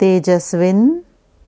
Tejasvin